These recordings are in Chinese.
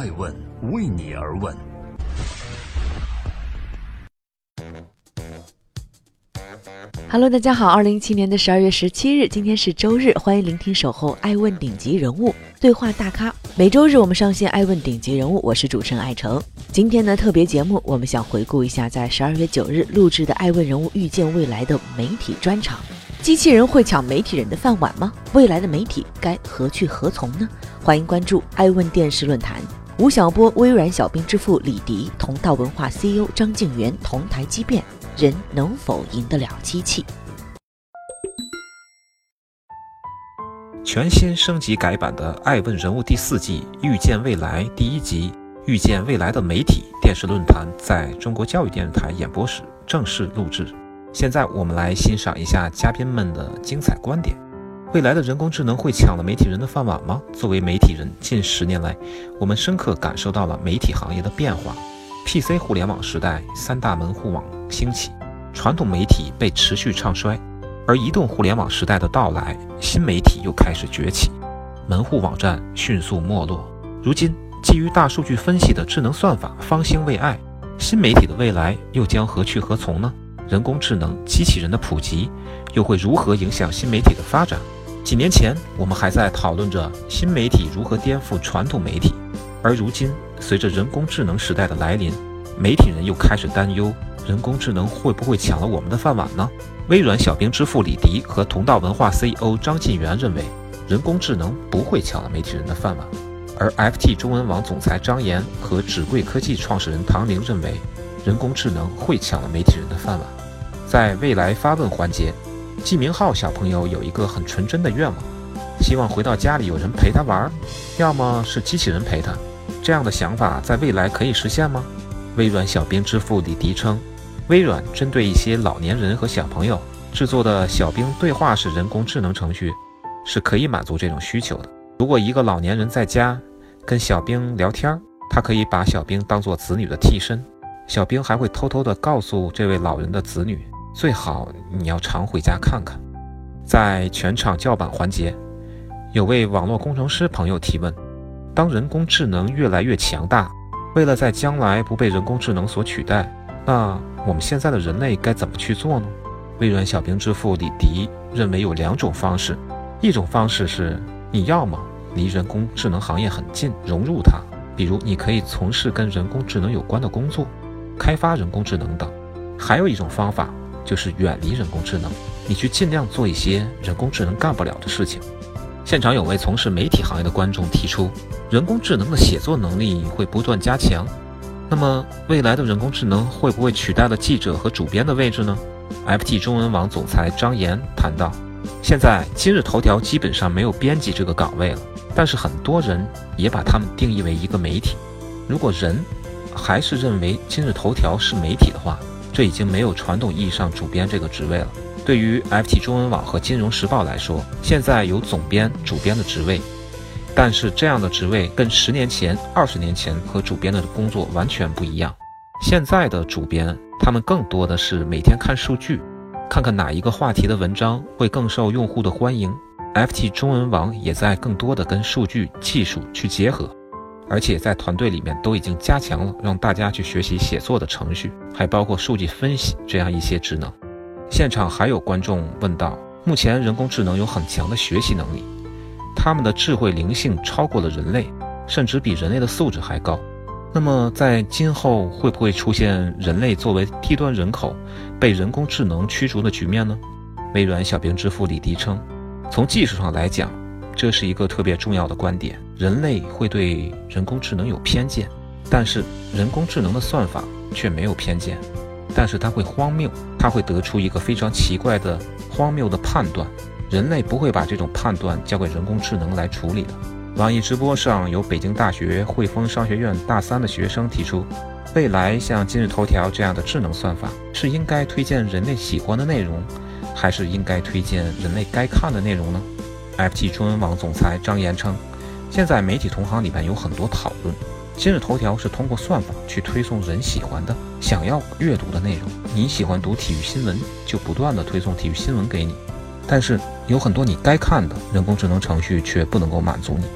爱问为你而问。Hello，大家好，二零一七年的十二月十七日，今天是周日，欢迎聆听守候爱问顶级人物对话大咖。每周日我们上线爱问顶级人物，我是主持人艾诚。今天呢特别节目，我们想回顾一下在十二月九日录制的爱问人物遇见未来的媒体专场。机器人会抢媒体人的饭碗吗？未来的媒体该何去何从呢？欢迎关注爱问电视论坛。吴晓波、微软小兵之父李迪、同道文化 CEO 张静元同台激辩。人能否赢得了机器？全新升级改版的《爱问人物》第四季《遇见未来》第一集《遇见未来的媒体》电视论坛在中国教育电视台演播室正式录制。现在我们来欣赏一下嘉宾们的精彩观点。未来的人工智能会抢了媒体人的饭碗吗？作为媒体人，近十年来，我们深刻感受到了媒体行业的变化。PC 互联网时代，三大门户网兴起，传统媒体被持续唱衰；而移动互联网时代的到来，新媒体又开始崛起，门户网站迅速没落。如今，基于大数据分析的智能算法方兴未艾，新媒体的未来又将何去何从呢？人工智能、机器人的普及，又会如何影响新媒体的发展？几年前，我们还在讨论着新媒体如何颠覆传统媒体。而如今，随着人工智能时代的来临，媒体人又开始担忧：人工智能会不会抢了我们的饭碗呢？微软小兵之父李迪和同道文化 CEO 张晋元认为，人工智能不会抢了媒体人的饭碗；而 FT 中文网总裁张岩和纸贵科技创始人唐宁认为，人工智能会抢了媒体人的饭碗。在未来发问环节，季明浩小朋友有一个很纯真的愿望，希望回到家里有人陪他玩，要么是机器人陪他。这样的想法在未来可以实现吗？微软小兵之父李迪称，微软针对一些老年人和小朋友制作的小兵对话式人工智能程序是可以满足这种需求的。如果一个老年人在家跟小兵聊天，他可以把小兵当做子女的替身，小兵还会偷偷地告诉这位老人的子女，最好你要常回家看看。在全场叫板环节，有位网络工程师朋友提问。当人工智能越来越强大，为了在将来不被人工智能所取代，那我们现在的人类该怎么去做呢？微软小兵之父李迪认为有两种方式，一种方式是你要么离人工智能行业很近，融入它，比如你可以从事跟人工智能有关的工作，开发人工智能等；还有一种方法就是远离人工智能，你去尽量做一些人工智能干不了的事情。现场有位从事媒体行业的观众提出，人工智能的写作能力会不断加强，那么未来的人工智能会不会取代了记者和主编的位置呢？FT 中文网总裁张岩谈到，现在今日头条基本上没有编辑这个岗位了，但是很多人也把他们定义为一个媒体。如果人还是认为今日头条是媒体的话，这已经没有传统意义上主编这个职位了。对于 FT 中文网和金融时报来说，现在有总编、主编的职位，但是这样的职位跟十年前、二十年前和主编的工作完全不一样。现在的主编，他们更多的是每天看数据，看看哪一个话题的文章会更受用户的欢迎。FT 中文网也在更多的跟数据技术去结合，而且在团队里面都已经加强了让大家去学习写作的程序，还包括数据分析这样一些职能。现场还有观众问道：“目前人工智能有很强的学习能力，他们的智慧灵性超过了人类，甚至比人类的素质还高。那么，在今后会不会出现人类作为低端人口被人工智能驱逐的局面呢？”微软小兵之父李迪称：“从技术上来讲，这是一个特别重要的观点。人类会对人工智能有偏见，但是人工智能的算法却没有偏见。”但是它会荒谬，它会得出一个非常奇怪的荒谬的判断，人类不会把这种判断交给人工智能来处理的。网易直播上有北京大学汇丰商学院大三的学生提出，未来像今日头条这样的智能算法是应该推荐人类喜欢的内容，还是应该推荐人类该看的内容呢？FT 中文网总裁张岩称，现在媒体同行里面有很多讨论。今日头条是通过算法去推送人喜欢的、想要阅读的内容。你喜欢读体育新闻，就不断的推送体育新闻给你。但是有很多你该看的，人工智能程序却不能够满足你。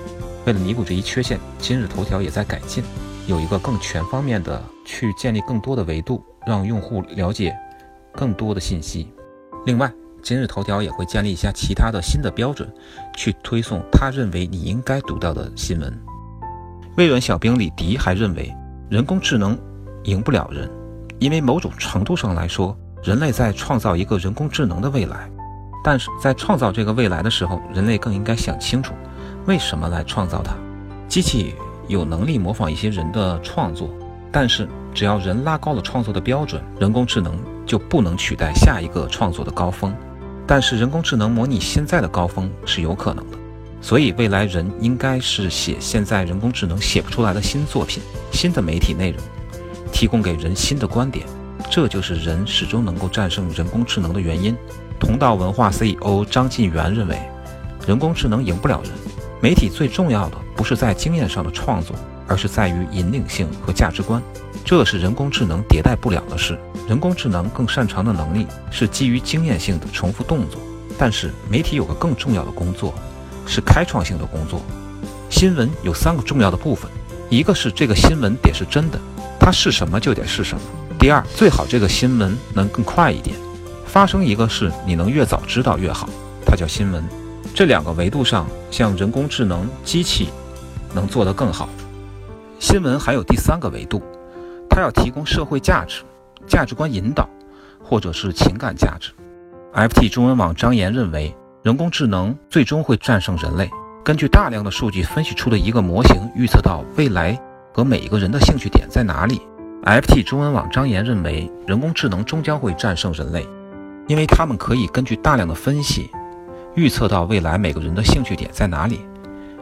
为了弥补这一缺陷，今日头条也在改进，有一个更全方面的去建立更多的维度，让用户了解更多的信息。另外，今日头条也会建立一下其他的新的标准，去推送他认为你应该读到的新闻。微软小兵李迪还认为，人工智能赢不了人，因为某种程度上来说，人类在创造一个人工智能的未来。但是在创造这个未来的时候，人类更应该想清楚。为什么来创造它？机器有能力模仿一些人的创作，但是只要人拉高了创作的标准，人工智能就不能取代下一个创作的高峰。但是人工智能模拟现在的高峰是有可能的，所以未来人应该是写现在人工智能写不出来的新作品、新的媒体内容，提供给人新的观点。这就是人始终能够战胜人工智能的原因。同道文化 CEO 张晋元认为，人工智能赢不了人。媒体最重要的不是在经验上的创作，而是在于引领性和价值观。这是人工智能迭代不了的事。人工智能更擅长的能力是基于经验性的重复动作。但是媒体有个更重要的工作，是开创性的工作。新闻有三个重要的部分：一个是这个新闻得是真的，它是什么就得是什么；第二，最好这个新闻能更快一点，发生一个事你能越早知道越好，它叫新闻。这两个维度上，像人工智能、机器能做得更好。新闻还有第三个维度，它要提供社会价值、价值观引导，或者是情感价值。FT 中文网张岩认为，人工智能最终会战胜人类。根据大量的数据分析出的一个模型，预测到未来和每一个人的兴趣点在哪里。FT 中文网张岩认为，人工智能终将会战胜人类，因为他们可以根据大量的分析。预测到未来每个人的兴趣点在哪里，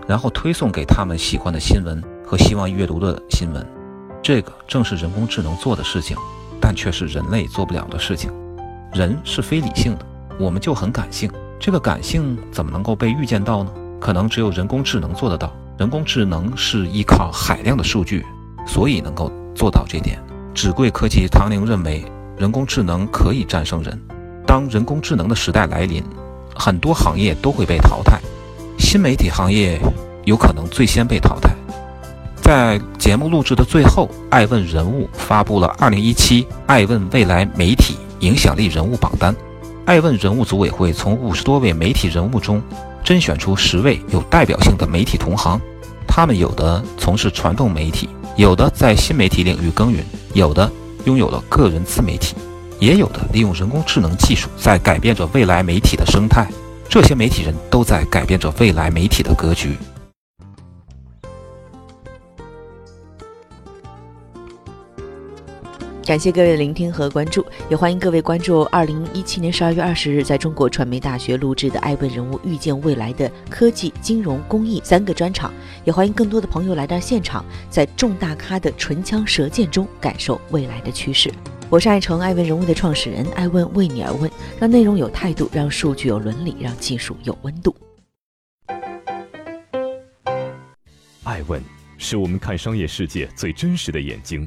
然后推送给他们喜欢的新闻和希望阅读的新闻。这个正是人工智能做的事情，但却是人类做不了的事情。人是非理性的，我们就很感性。这个感性怎么能够被预见到呢？可能只有人工智能做得到。人工智能是依靠海量的数据，所以能够做到这点。纸贵科技唐宁认为，人工智能可以战胜人。当人工智能的时代来临。很多行业都会被淘汰，新媒体行业有可能最先被淘汰。在节目录制的最后，爱问人物发布了2017爱问未来媒体影响力人物榜单。爱问人物组委会从五十多位媒体人物中甄选出十位有代表性的媒体同行，他们有的从事传统媒体，有的在新媒体领域耕耘，有的拥有了个人自媒体。也有的利用人工智能技术在改变着未来媒体的生态，这些媒体人都在改变着未来媒体的格局。感谢各位的聆听和关注，也欢迎各位关注二零一七年十二月二十日在中国传媒大学录制的《爱问人物预见未来的科技、金融、公益》三个专场，也欢迎更多的朋友来到现场，在众大咖的唇枪舌剑中感受未来的趋势。我是爱成爱问人物的创始人，爱问为你而问，让内容有态度，让数据有伦理，让技术有温度。爱问是我们看商业世界最真实的眼睛，